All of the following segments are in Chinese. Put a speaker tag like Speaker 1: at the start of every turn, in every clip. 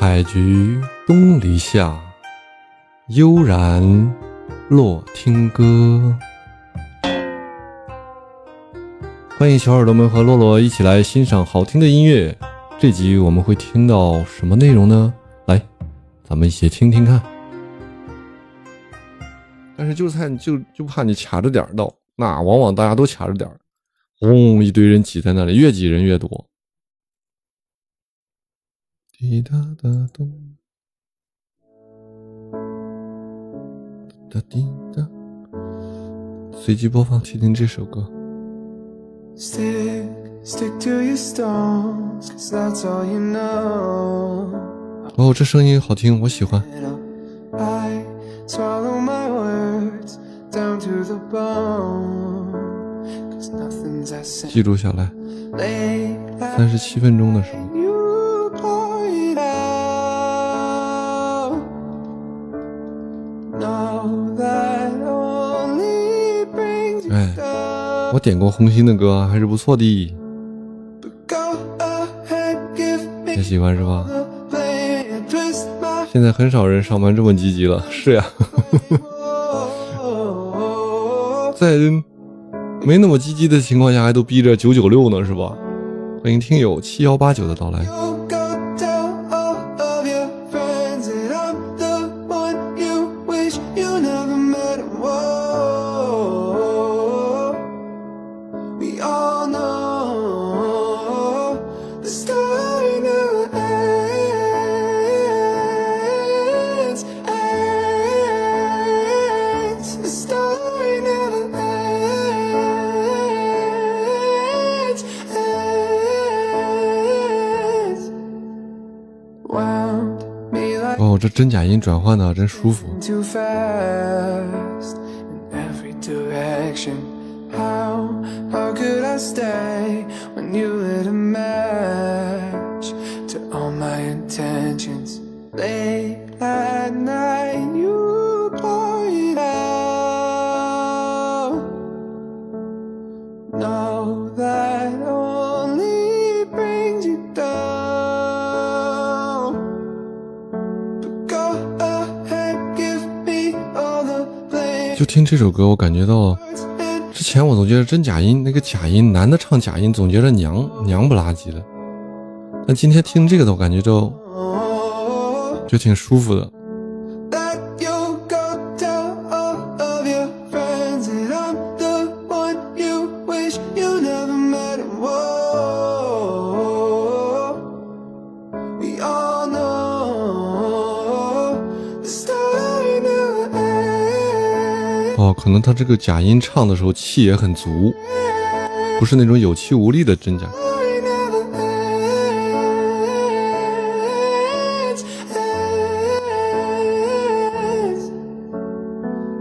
Speaker 1: 采菊东篱下，悠然落听歌。欢迎小耳朵们和洛洛一起来欣赏好听的音乐。这集我们会听到什么内容呢？来，咱们一起听听看。但是就算就就怕你卡着点儿到，那往往大家都卡着点儿，轰，一堆人挤在那里，越挤人越多。滴答答咚，哒滴答。随机播放，听听这首歌。
Speaker 2: Stick, stick to your stones, that's all you know.
Speaker 1: 哦，这声音好听，我喜欢。
Speaker 2: I swallow my words down to the bone.
Speaker 1: 记录下来，三十七分钟的时候。我点过红心的歌，还是不错的也喜欢是吧现在很少人上班这么积极了，是呀
Speaker 2: ，Oh,
Speaker 1: 在没那么积极的情况下，还都逼着九九六呢，是吧？欢迎听友七幺八九的到来。真假音转换的真舒服。就听这首歌，我感觉到之前我总觉得真假音那个假音，男的唱假音总觉得娘娘不拉几的，但今天听这个的，我感觉就就挺舒服的。可能他这个假音唱的时候气也很足，不是那种有气无力的真假。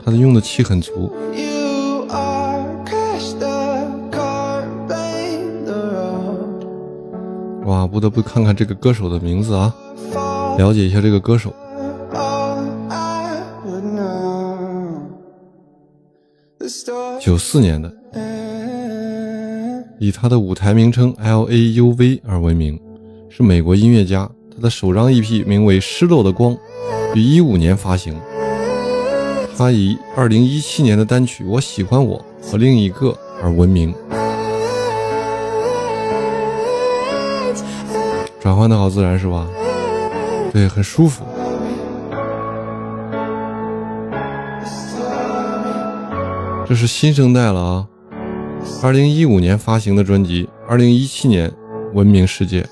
Speaker 1: 他的用的气很足。哇，不得不看看这个歌手的名字啊，了解一下这个歌手。九四年的，以他的舞台名称 L A U V 而闻名，是美国音乐家。他的首张 EP 名为《失落的光》，于一五年发行。他以二零一七年的单曲《我喜欢我》和另一个而闻名。转换的好自然是吧？对，很舒服。这是新生代了啊！二零一五年发行的专辑，二零一七年闻名世界。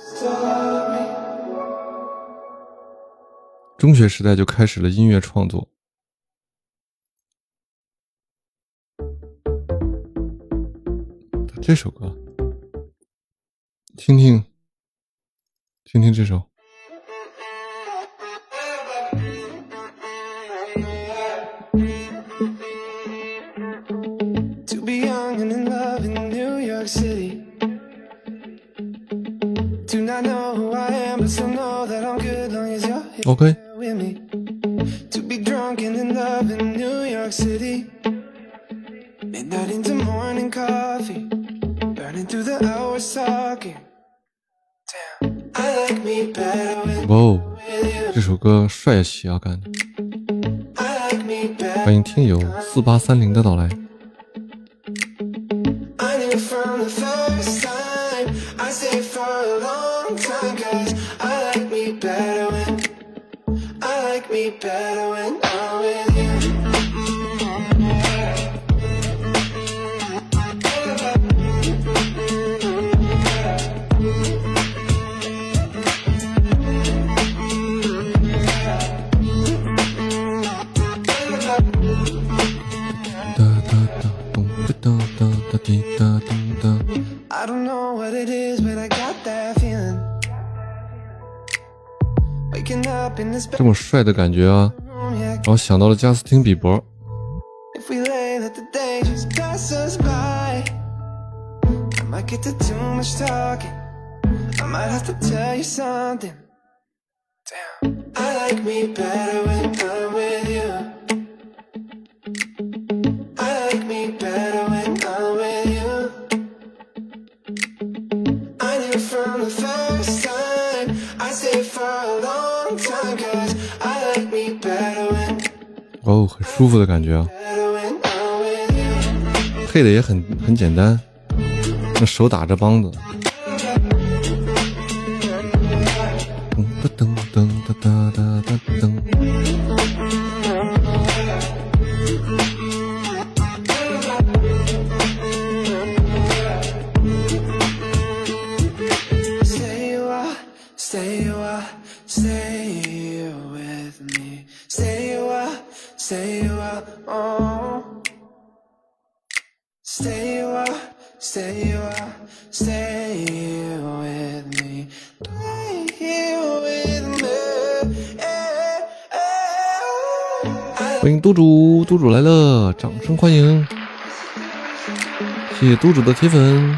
Speaker 1: 中学时代就开始了音乐创作。这首歌，听听，听听这首。
Speaker 2: With,
Speaker 1: 哇哦，这首歌帅气啊，感觉。
Speaker 2: I like me better.
Speaker 1: 欢迎听友四八三零的到来。
Speaker 2: Me better when I'm with you
Speaker 1: 这么帅的感觉啊，让我想到了加斯汀·比伯。舒服的感觉啊，配的也很很简单，那手打着梆子。噔噔噔噔哒哒哒噔。
Speaker 2: Stay a while, stay a while, stay with me. Stay here with me. eh, eh.
Speaker 1: 欢迎督主，督主来了，掌声欢迎！谢谢督主的铁粉。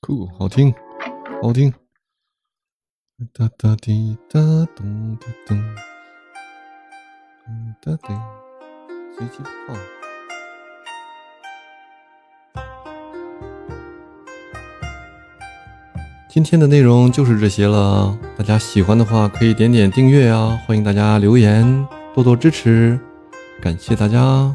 Speaker 1: 酷，好听，好听。哒哒滴哒咚哒噔，嗯哒滴，随机放。今天的内容就是这些了，大家喜欢的话可以点点订阅啊，欢迎大家留言，多多支持，感谢大家。